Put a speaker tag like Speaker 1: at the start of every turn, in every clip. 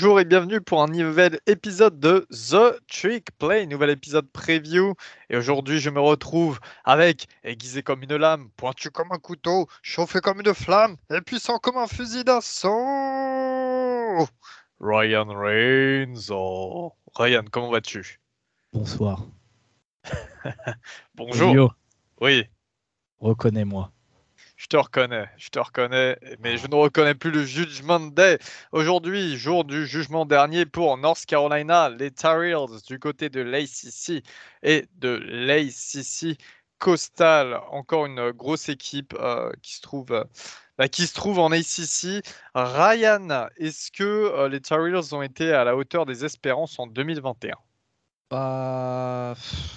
Speaker 1: Bonjour et bienvenue pour un nouvel épisode de The Trick Play, nouvel épisode preview. Et aujourd'hui, je me retrouve avec aiguisé comme une lame, pointu comme un couteau, chauffé comme une flamme et puissant comme un fusil d'assaut. Ryan Reigns. Oh. Ryan, comment vas-tu?
Speaker 2: Bonsoir.
Speaker 1: Bonjour.
Speaker 2: Elio,
Speaker 1: Oui,
Speaker 2: reconnais-moi.
Speaker 1: Je te reconnais, je te reconnais, mais je ne reconnais plus le Judgment Day. Aujourd'hui, jour du jugement dernier pour North Carolina, les Tar Heels du côté de l'ACC et de l'ACC Coastal. Encore une grosse équipe euh, qui se trouve. euh, bah, qui se trouve en ACC. Ryan, est-ce que euh, les Tar Heels ont été à la hauteur des espérances en 2021
Speaker 2: Bah,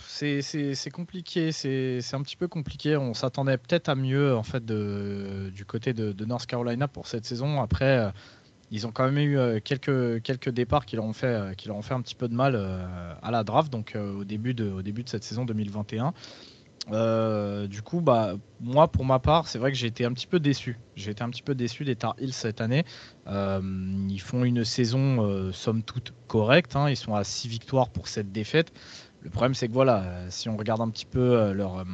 Speaker 2: c'est- compliqué, c'est un petit peu compliqué. On s'attendait peut-être à mieux en fait du côté de, North Carolina pour cette saison. Après, euh, ils ont quand même eu euh, quelques, départs qui leur ont fait, euh, qui leur ont fait un petit peu de mal à la draft, donc au début de cette saison 2021. Euh, du coup, bah, moi, pour ma part, c'est vrai que j'ai été un petit peu déçu. J'ai été un petit peu déçu des Tar Heels cette année. Euh, ils font une saison, euh, somme toute, correcte. hein. Ils sont à 6 victoires pour cette défaite. Le problème, c'est que voilà, si on regarde un petit peu leur,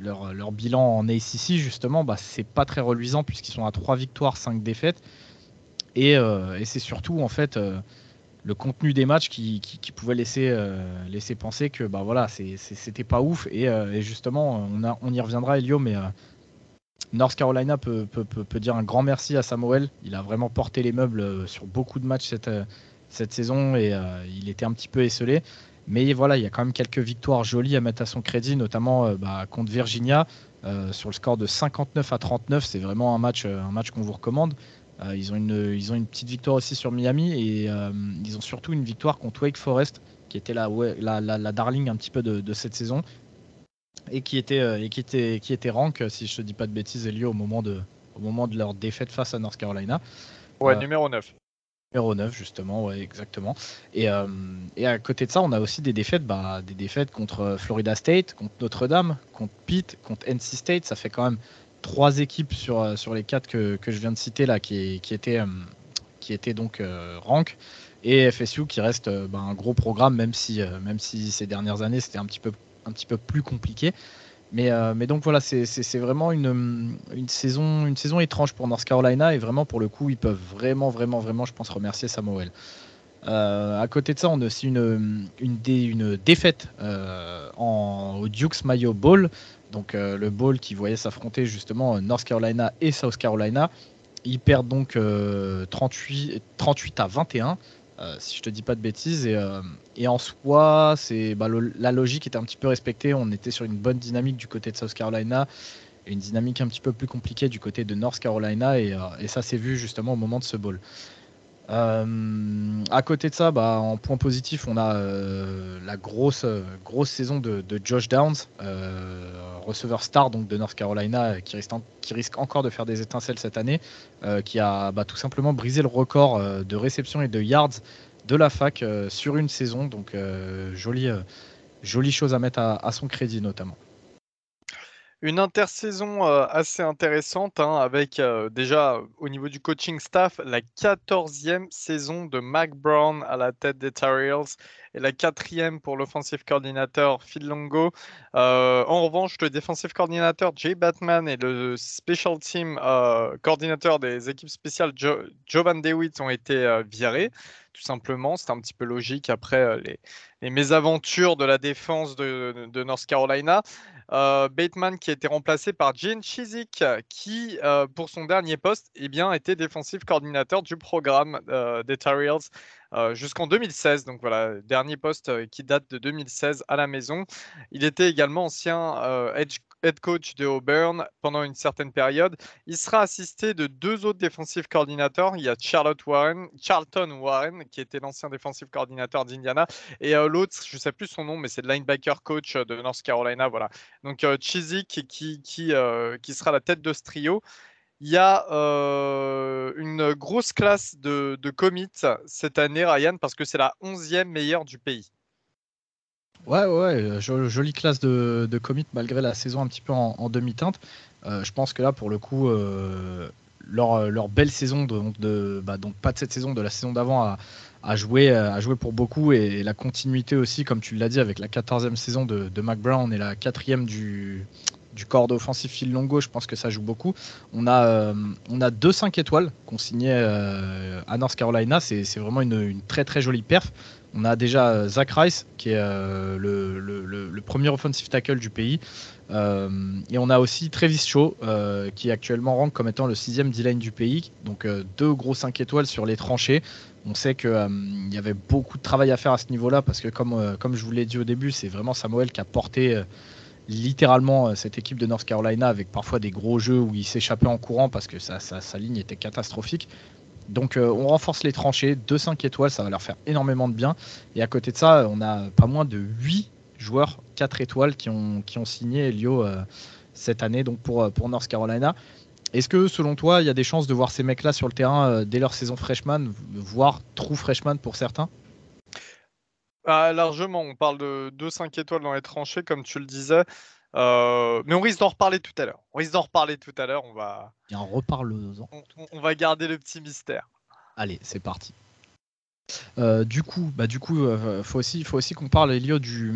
Speaker 2: leur, bilan en ACC, justement, bah, c'est pas très reluisant puisqu'ils sont à 3 victoires, 5 défaites. Et, et c'est surtout, en fait, le contenu des matchs qui, pouvait laisser, euh, laisser penser que bah, voilà, c'était pas ouf. Et, euh, justement, on, y reviendra, Elio, mais. euh, North Carolina peut, dire un grand merci à Samuel. Il a vraiment porté les meubles sur beaucoup de matchs cette, saison et il était un petit peu esselé. Mais voilà, il y a quand même quelques victoires jolies à mettre à son crédit, notamment bah, contre Virginia sur le score de 59 à 39. C'est vraiment un match, un match qu'on vous recommande. Euh, ils, ont une, ils ont une petite victoire aussi sur Miami et euh, ils ont surtout une victoire contre Wake Forest, qui était la, la, la, la darling un petit peu de, de cette saison et qui était, euh, et qui était, qui était rank, si je te dis pas de bêtises, Elio, au moment de, au moment de leur défaite face à North Carolina.
Speaker 1: Ouais,
Speaker 2: Euh,
Speaker 1: numéro 9.
Speaker 2: Numéro 9, justement, ouais, exactement. Et, euh, et à côté de ça, on a aussi des défaites, bah, des défaites contre Florida State, contre Notre-Dame, contre Pitt, contre NC State. Ça fait quand même trois équipes sur, euh, sur les quatre que, que je viens de citer là qui, qui étaient, euh, qui étaient donc euh, rank. Et FSU qui reste bah, un gros programme, même si, même si ces dernières années c'était un petit peu, un petit peu plus compliqué. Mais, mais donc voilà, c'est- vraiment une, une, saison, une saison étrange pour North Carolina et vraiment pour le coup, ils peuvent vraiment, vraiment, vraiment, je pense, remercier Samuel. À côté de ça, on a aussi une, une, une défaite en, au Duke's Mayo Bowl, donc euh, le bowl qui voyait s'affronter justement North Carolina et South Carolina. Ils perdent donc euh, 38, 38 à 21, euh, si je te dis pas de bêtises. Et, euh, en soi, c'est bah, la logique était un petit peu respectée. On était sur une bonne dynamique du côté de South Carolina et une dynamique un petit peu plus compliquée du côté de North Carolina. Et, euh, et ça s'est vu justement au moment de ce bowl. Euh, à côté de ça, bah, en point positif, on a euh, la grosse, euh, grosse saison de, Josh Downs, receveur star donc de North Carolina, qui risque, encore de faire des étincelles cette année, qui a bah, tout simplement brisé le record de réception et de yards de la fac sur une saison. Donc, jolie, chose à mettre à son crédit notamment.
Speaker 1: Une intersaison euh, assez intéressante, hein, avec euh, déjà au niveau du coaching staff la 14e saison de Mac Brown à la tête des Tar et la quatrième pour l'offensive coordinateur Phil Longo. Euh, en revanche, le defensive coordinateur Jay Batman et le special team euh, coordinateur des équipes spéciales Jo- Jovan DeWitt ont été euh, virés. Tout simplement, c'est un petit peu logique après les, les mésaventures de la défense de, de North Carolina. Bateman qui a été remplacé par Gene Chizik qui, pour son dernier poste, eh bien, était défensif coordinateur du programme des Tar Heels euh, jusqu'en 2016. Donc voilà, dernier poste euh, qui date de 2016 à la maison. Il était également ancien euh, head coach de Auburn pendant une certaine période. Il sera assisté de deux autres défensifs coordinateurs. Il y a Charlotte Warren, Charlton Warren, qui était l'ancien défensif coordinateur d'Indiana, et l'autre, je ne sais plus son nom, mais c'est le linebacker coach de North Carolina. Voilà. Donc Chizik qui, qui, qui sera la tête de ce trio. Il y a une grosse classe de, de commits cette année, Ryan, parce que c'est la 11e meilleure du pays.
Speaker 2: Ouais, ouais, jolie classe de, de commit malgré la saison un petit peu en, demi-teinte. je pense que là, pour le coup, leur, leur, belle saison, de, bah, donc pas de cette saison, de la saison d'avant, a, a, joué, a joué pour beaucoup. Et, la continuité aussi, comme tu l'as dit, avec la 14e saison de, de Mac Brown et la 4e du, du corps offensif fil longo, je pense que ça joue beaucoup. On a, euh, on a deux 5 étoiles qu'on signait euh, à North Carolina. C'est vraiment une, très très jolie perf. On a déjà euh, Zach Rice, qui est le, premier offensive tackle du pays. et on a aussi Travis Shaw, qui actuellement rank comme étant le sixième D-line du pays. Donc deux gros 5 étoiles sur les tranchées. On sait qu'il y avait beaucoup de travail à faire à ce niveau-là, parce que comme, comme je vous l'ai dit au début, c'est vraiment Samuel qui a porté littéralement euh, cette équipe de North Carolina avec parfois des gros jeux où il s'échappait en courant parce que sa, ligne était catastrophique. Donc euh, on renforce les tranchées, 2-5 étoiles, ça va leur faire énormément de bien. Et à côté de ça, on a pas moins de 8 joueurs 4 étoiles qui ont, qui ont signé Elio euh, cette année pour North Carolina. Est-ce que selon toi, il y a des chances de voir ces mecs-là sur le terrain dès leur saison freshman, voire true freshman pour certains?
Speaker 1: Ah, largement, on parle de 2-5 étoiles dans les tranchées, comme tu le disais. Euh, mais on risque d'en reparler tout à l'heure. On risque d'en reparler tout à l'heure. On va.
Speaker 2: Et en reparle
Speaker 1: on, on, va garder le petit mystère.
Speaker 2: Allez, c'est parti. Euh, du coup, bah du coup, euh, faut aussi, faut aussi qu'on parle Elio du,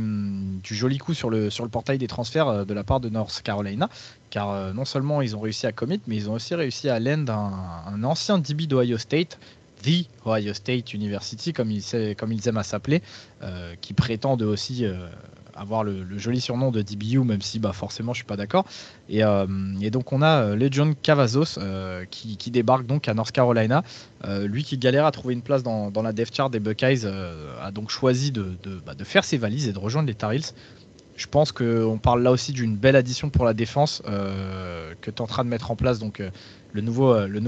Speaker 2: du, joli coup sur le sur le portail des transferts de la part de North Carolina, car non seulement ils ont réussi à commit, mais ils ont aussi réussi à lend un, un ancien DB d'Ohio State, The Ohio State University, comme ils, aiment à s'appeler, euh, qui prétendent aussi euh, avoir le, joli surnom de DBU, même si bah, forcément je suis pas d'accord. Et, euh, donc on a Legion Cavazos qui, débarque donc à North Carolina. lui qui galère à trouver une place dans, la depth chart des Buckeyes a donc choisi de, bah, de, faire ses valises et de rejoindre les Tar Heels. Je pense qu'on parle là aussi d'une belle addition pour la défense que tu es en train de mettre en place. Le nouveau, euh, le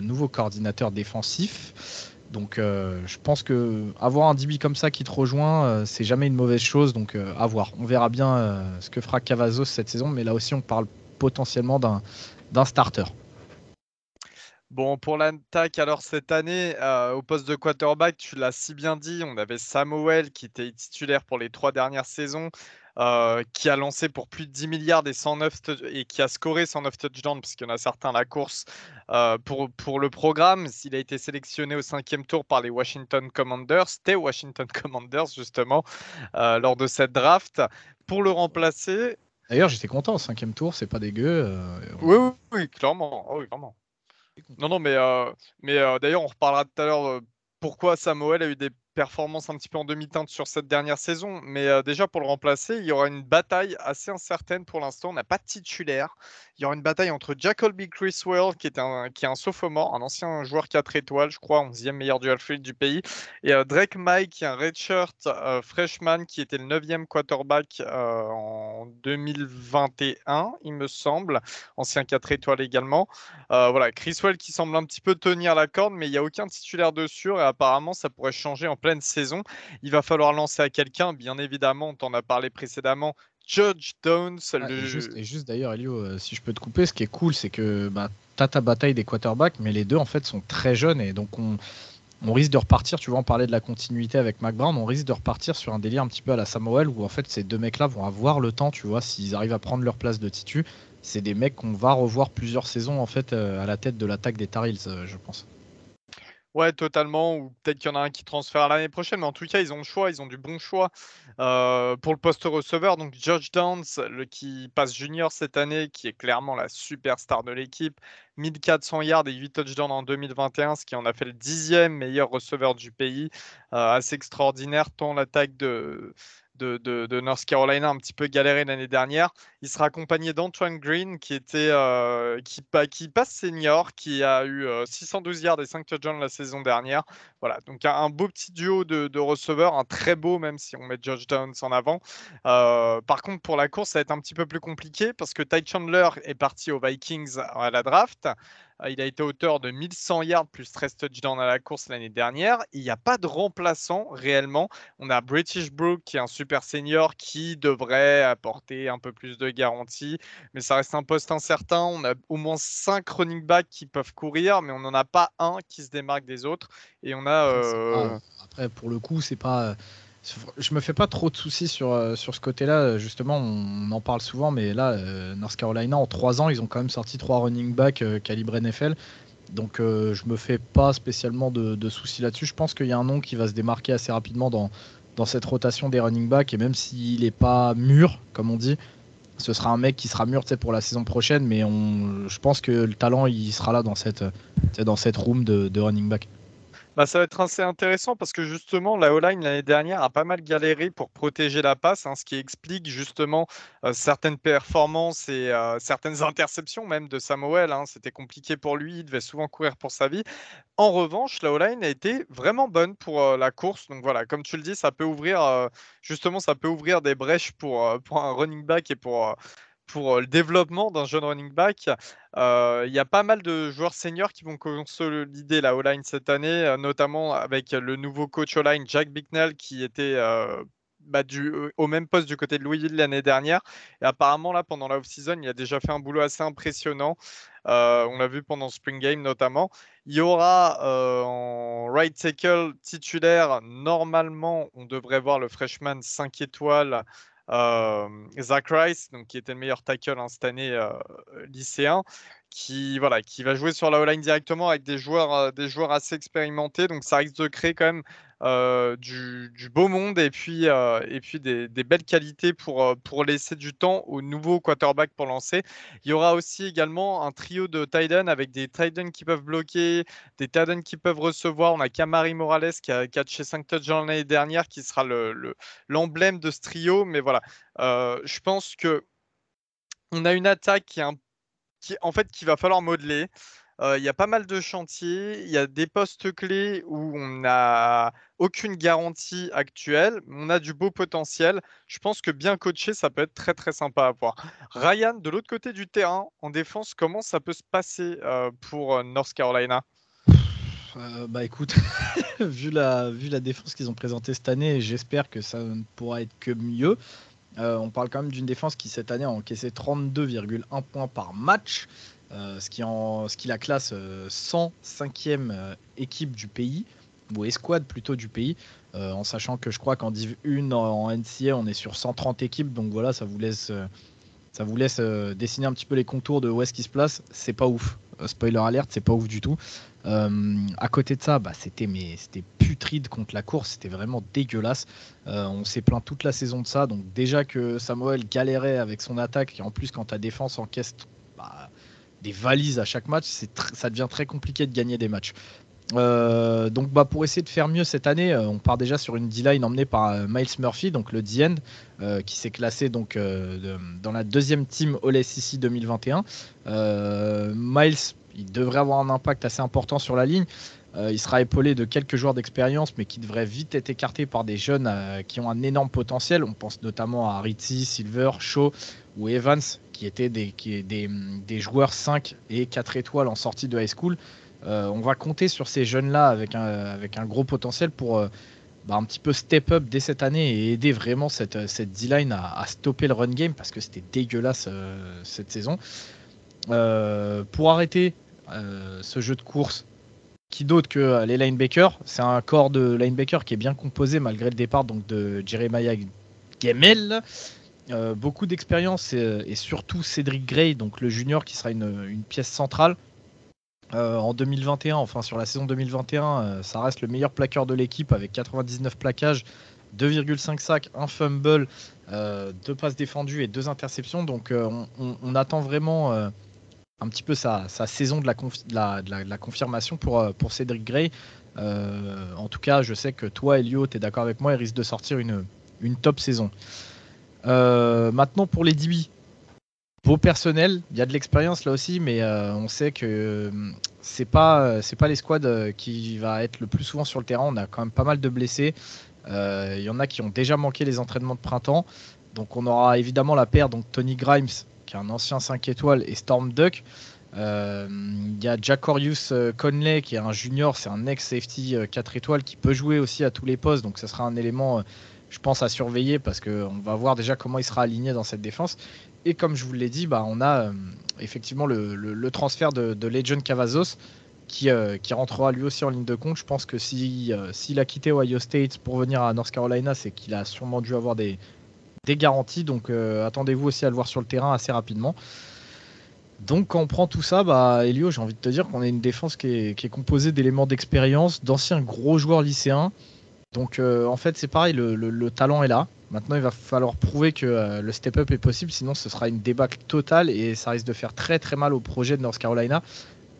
Speaker 2: nouveau coordinateur défensif. Donc euh, je pense que avoir un DB comme ça qui te rejoint, euh, c'est jamais une mauvaise chose. Donc à voir. On verra bien ce que fera Cavazos cette saison, mais là aussi on parle potentiellement d'un starter.
Speaker 1: Bon, pour l'attaque, alors cette année, au poste de quarterback, tu l'as si bien dit, on avait Samuel qui était titulaire pour les trois dernières saisons. Euh, qui a lancé pour plus de 10 milliards et, 109 et qui a scoré 109 touchdowns, parce qu'il y en a certains à la course euh, pour, pour le programme. Il a été sélectionné au cinquième tour par les Washington Commanders, c'était Washington Commanders justement, euh, lors de cette draft. Pour le remplacer.
Speaker 2: D'ailleurs, j'étais content au cinquième tour, c'est pas dégueu.
Speaker 1: Oui, oui, oui, clairement. Oh, oui, clairement. Non, non, mais, mais d'ailleurs, on reparlera tout à l'heure pourquoi Samuel a eu des performance un petit peu en demi-teinte sur cette dernière saison. Mais euh, déjà, pour le remplacer, il y aura une bataille assez incertaine pour l'instant. On n'a pas de titulaire. Il y aura une bataille entre Jacoby Criswell, qui est un, qui est un sophomore, un ancien joueur 4 étoiles, je crois, 11e meilleur dual field du pays, et euh, Drake Mike, qui est un redshirt euh, freshman, qui était le 9e quarterback en 2021, il me semble, ancien 4 étoiles également. voilà, Criswell qui semble un petit peu tenir la corde, mais il n'y a aucun titulaire dessus, et apparemment, ça pourrait changer en saison. Il va falloir lancer à quelqu'un, bien évidemment, on t'en a parlé précédemment. Judge Downs.
Speaker 2: et juste, d'ailleurs, Elio, euh, si je peux te couper, ce qui est cool, c'est que bah, tu as ta bataille des quarterbacks, mais les deux, en fait, sont très jeunes et donc on, on risque de repartir, tu vois, on parlait de la continuité avec Mac Brown, on risque de repartir sur un délire un petit peu à la Samuel où en fait ces deux mecs-là vont avoir le temps, tu vois, s'ils arrivent à prendre leur place de titu, c'est des mecs qu'on va revoir plusieurs saisons en fait euh, à la tête de l'attaque des Tar Heels, euh, je pense.
Speaker 1: Ouais, totalement. Ou peut-être qu'il y en a un qui transfère l'année prochaine. Mais en tout cas, ils ont le choix. Ils ont du bon choix euh, pour le poste receveur. Donc, George Downs, le, qui passe junior cette année, qui est clairement la superstar de l'équipe. 1400 yards et 8 touchdowns en 2021, ce qui en a fait le dixième meilleur receveur du pays. Euh, assez extraordinaire, tant l'attaque de, de, North Carolina un petit peu galéré l'année dernière. Il sera accompagné d'Antoine Green qui était euh, qui, qui, passe senior, qui a eu 612 euh, yards et 5 touchdowns la saison dernière. Voilà, donc un, beau petit duo de, receveurs, un très beau même si on met George Downs en avant. Euh, par contre, pour la course, ça va être un petit peu plus compliqué parce que Ty Chandler est parti aux Vikings à la draft. Euh, il a été auteur de 1100 yards plus 13 touchdowns à la course l'année dernière. Il n'y a pas de remplaçant réellement. On a British Brook qui est un super senior qui devrait apporter un peu plus de garantie, mais ça reste un poste incertain. On a au moins 5 running backs qui peuvent courir, mais on n'en a pas un qui se démarque des autres. Et on a.
Speaker 2: Euh, après, pour le coup, c'est pas je me fais pas trop de soucis sur, euh, sur ce côté-là. Justement, on, en parle souvent, mais là, euh, North Carolina, en 3 ans, ils ont quand même sorti 3 running backs euh, calibre NFL. Donc, je me fais pas spécialement de, soucis là-dessus. Je pense qu'il y a un nom qui va se démarquer assez rapidement dans, dans cette rotation des running backs. Et même s'il n'est pas mûr, comme on dit, ce sera un mec qui sera mûr pour la saison prochaine. Mais on, je pense que le talent, il sera là dans cette, dans cette room de, de running back.
Speaker 1: Bah, ça va être assez intéressant parce que justement, la O-line l'année dernière a pas mal galéré pour protéger la passe, hein, ce qui explique justement euh, certaines performances et euh, certaines interceptions même de Samuel. Hein. C'était compliqué pour lui, il devait souvent courir pour sa vie. En revanche, la O-line a été vraiment bonne pour euh, la course. Donc voilà, comme tu le dis, ça peut ouvrir justement, ça peut ouvrir des brèches pour, pour un running back et pour pour le développement d'un jeune running back. Il y a pas mal de joueurs seniors qui vont consolider la O-line cette année, notamment avec le nouveau coach O-line Jack Bicknell qui était bah, du, au même poste du côté de Louisville l'année dernière. Et apparemment, là, pendant la off-season, il a déjà fait un boulot assez impressionnant. on l'a vu pendant Spring Game notamment. Il y aura en right tackle titulaire, normalement, on devrait voir le freshman 5 étoiles euh, Zach Rice, donc, qui était le meilleur tackle hein, cette année euh, lycéen, qui, voilà, qui va jouer sur la O-line directement avec des joueurs, euh, des joueurs assez expérimentés. Donc ça risque de créer quand même euh, du, beau monde et puis, euh, et puis des, belles qualités pour, pour laisser du temps au nouveau quarterback pour lancer. Il y aura aussi également un trio de tight avec des tight qui peuvent bloquer, des tight qui peuvent recevoir. On a Camari Morales qui a catché 5 touchdowns l'année dernière qui sera l'emblème le, de ce trio. Mais voilà, je pense que on a une attaque qui est un en fait, qu'il va falloir modeler. Il y a pas mal de chantiers, il y a des postes clés où on n'a aucune garantie actuelle, on a du beau potentiel. Je pense que bien coaché, ça peut être très très sympa à voir. Ryan, de l'autre côté du terrain, en défense, comment ça peut se passer pour North Carolina?
Speaker 2: Bah écoute, vu, la, vu la défense qu'ils ont présentée cette année, j'espère que ça ne pourra être que mieux. On parle quand même d'une défense qui cette année a encaissé 32,1 points par match, ce, qui en, ce qui la classe 105e euh, équipe du pays, ou escouade plutôt du pays, en sachant que je crois qu'en Div 1 en NCA on est sur 130 équipes, donc voilà, ça vous laisse, ça vous laisse dessiner un petit peu les contours de où est-ce qu'il se place. C'est pas ouf. spoiler alerte, c'est pas ouf du tout. Euh, à côté de ça, bah, c'était mais c'était putride contre la course, c'était vraiment dégueulasse. Euh, on s'est plaint toute la saison de ça. Donc déjà que Samuel galérait avec son attaque et en plus quand ta défense encaisse bah, des valises à chaque match, ça devient très compliqué de gagner des matchs. Euh, donc bah, pour essayer de faire mieux cette année, on part déjà sur une D-line emmenée par Miles Murphy, donc le D-end, qui s'est classé donc dans la deuxième team All SEC 2021. Miles il devrait avoir un impact assez important sur la ligne. Euh, il sera épaulé de quelques joueurs d'expérience, mais qui devraient vite être écartés par des jeunes euh, qui ont un énorme potentiel. On pense notamment à Ritzy, Silver, Shaw ou Evans, qui étaient des, des, joueurs 5 et 4 étoiles en sortie de high school. Euh, on va compter sur ces jeunes-là avec un, avec un gros potentiel pour bah, un petit peu step up dès cette année et aider vraiment cette, cette D-line à, stopper le run game parce que c'était dégueulasse cette saison. Euh, pour arrêter euh, ce jeu de course, qui d'autre que les linebackers? C'est un corps de linebacker qui est bien composé malgré le départ donc, de Jeremiah Gemel. Euh, beaucoup d'expérience et, surtout Cédric Gray, donc le junior qui sera une, pièce centrale. en 2021, enfin sur la saison 2021, ça reste le meilleur plaqueur de l'équipe avec 99 plaquages, 2,5 sacs, un fumble, deux passes défendues et deux interceptions. Donc on, attend vraiment un petit peu sa, saison de la, confirmation pour, euh, Cédric Gray. Euh, en tout cas, je sais que toi, Elio, tu es d'accord avec moi, il risque de sortir une top saison. Maintenant pour les DB, beau personnel, il y a de l'expérience là aussi, mais on sait que c'est pas c'est pas les squads qui va être le plus souvent sur le terrain. On a quand même pas mal de blessés. Il y en a qui ont déjà manqué les entraînements de printemps. Donc on aura évidemment la paire donc Tony Grimes qui est un ancien 5 étoiles et Storm Duck. Euh, il y a Jacorius euh, Conley qui est un junior, c'est un ex-safety 4 euh, étoiles qui peut jouer aussi à tous les postes, donc ça sera un élément, je pense, à surveiller parce qu'on va voir déjà comment il sera aligné dans cette défense. Et comme je vous l'ai dit, bah, on a effectivement le, transfert de, de Legend Cavazos qui, qui, rentrera lui aussi en ligne de compte. Je pense que s'il a quitté Ohio State pour venir à North Carolina, c'est qu'il a sûrement dû avoir des, des garanties. Donc attendez-vous aussi à le voir sur le terrain assez rapidement. Donc quand on prend tout ça, bah, Elio, j'ai envie de te dire qu'on a une défense qui est, composée d'éléments d'expérience, d'anciens gros joueurs lycéens. Donc euh, en fait c'est pareil, le, talent est là. Maintenant il va falloir prouver que euh, le step-up est possible, sinon ce sera une débâcle totale et ça risque de faire très très mal au projet de North Carolina.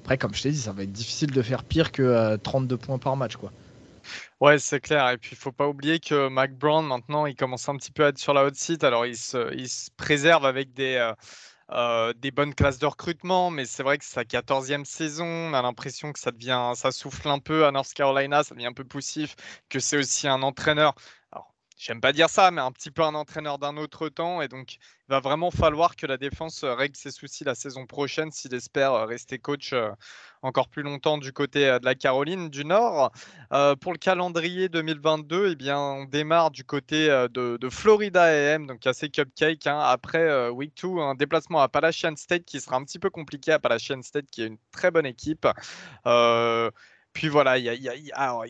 Speaker 2: Après comme je t'ai dit, ça va être difficile de faire pire que 32 euh, points par match. quoi.
Speaker 1: Ouais, c'est clair. Et puis, il faut pas oublier que Mac Brown, maintenant, il commence un petit peu à être sur la hot seat. Alors, il se, il se préserve avec des, euh, des bonnes classes de recrutement, mais c'est vrai que c'est sa 14e saison. On a l'impression que ça devient, ça souffle un peu à North Carolina, ça devient un peu poussif, que c'est aussi un entraîneur. J'aime pas dire ça, mais un petit peu un entraîneur d'un autre temps. Et donc, il va vraiment falloir que la défense règle ses soucis la saison prochaine s'il espère rester coach euh, encore plus longtemps du côté euh, de la Caroline du Nord. Euh, pour le calendrier 2022, eh bien, on démarre du côté euh, de, Florida AM, donc assez cupcake. Hein. Après Week 2, un déplacement à Appalachian State qui sera un petit peu compliqué. Appalachian State qui est une très bonne équipe. puis voilà, il y a,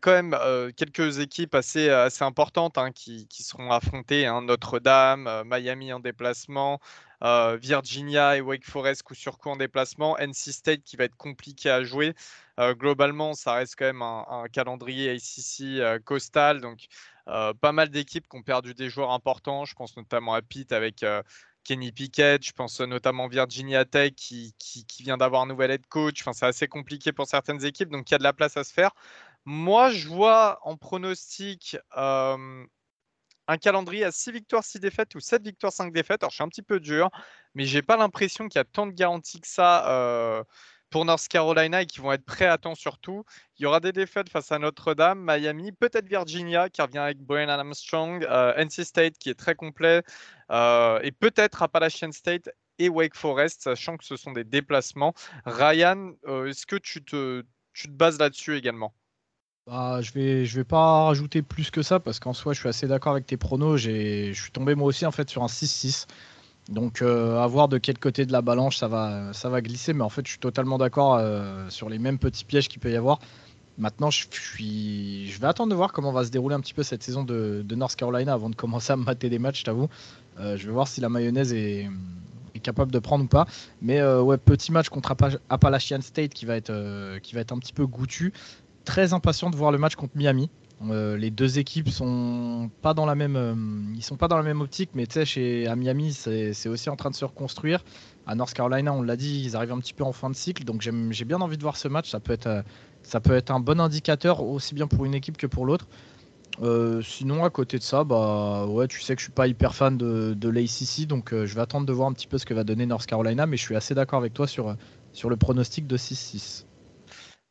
Speaker 1: quand même quelques équipes assez, assez importantes hein, qui, seront affrontées. Hein. Notre-Dame, Miami en déplacement, Virginia et Wake Forest coup sur coup en déplacement. NC State qui va être compliqué à jouer. Globalement, ça reste quand même un, calendrier ACC coastal. Donc, pas mal d'équipes qui ont perdu des joueurs importants. Je pense notamment à Pitt avec Kenny Pickett. Je pense notamment Virginia Tech qui, qui, vient d'avoir un nouvel head coach. Enfin, c'est assez compliqué pour certaines équipes. Donc, il y a de la place à se faire. Moi, je vois en pronostic un calendrier à 6 victoires, 6 défaites ou 7 victoires, 5 défaites. Alors, je suis un petit peu dur, mais j'ai pas l'impression qu'il y a tant de garanties que ça euh, pour North Carolina et qu'ils vont être prêts à temps surtout. Il y aura des défaites face à Notre-Dame, Miami, peut-être Virginia qui revient avec Brian Armstrong, euh, NC State qui est très complet euh, et peut-être Appalachian State et Wake Forest, sachant que ce sont des déplacements. Ryan, est-ce que tu te bases là-dessus également?
Speaker 2: Bah, je vais je vais pas rajouter plus que ça parce qu'en soi je suis assez d'accord avec tes pronos. je suis tombé moi aussi en fait sur un 6-6. Donc euh, à voir de quel côté de la balance ça va ça va glisser, mais en fait je suis totalement d'accord euh, sur les mêmes petits pièges qu'il peut y avoir. Maintenant je, suis je vais attendre de voir comment va se dérouler un petit peu cette saison de, North Carolina avant de commencer à mater des matchs, je t'avoue. Euh, je vais voir si la mayonnaise est, capable de prendre ou pas. Mais ouais, petit match contre Appalachian State qui va être qui va être un petit peu goûtu très impatient de voir le match contre Miami. Euh, les deux équipes sont pas dans la même, euh, ils sont pas dans la même optique, mais tu sais, chez à Miami, c'est aussi en train de se reconstruire. À North Carolina, on l'a dit, ils arrivent un petit peu en fin de cycle, donc j'ai bien envie de voir ce match. Ça peut être, euh, ça peut être un bon indicateur aussi bien pour une équipe que pour l'autre. sinon, à côté de ça, bah ouais, tu sais que je suis pas hyper fan de, de l'ACC, donc je vais attendre de voir un petit peu ce que va donner North Carolina, mais je suis assez d'accord avec toi sur, sur le pronostic de 6-6.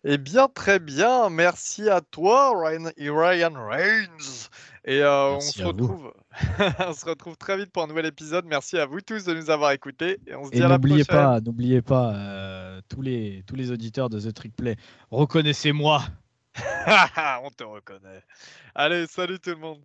Speaker 1: Eh bien, très bien. Merci à toi, Ryan, Ryan Reigns. Et euh, on, se retrouve... on se retrouve très vite pour un nouvel épisode. Merci à vous tous de nous avoir écoutés. Et on se dit à la prochaine.
Speaker 2: Pas, n'oubliez pas, euh, tous, les, tous les auditeurs de The Trick Play, reconnaissez-moi.
Speaker 1: on te reconnaît. Allez, salut tout le monde.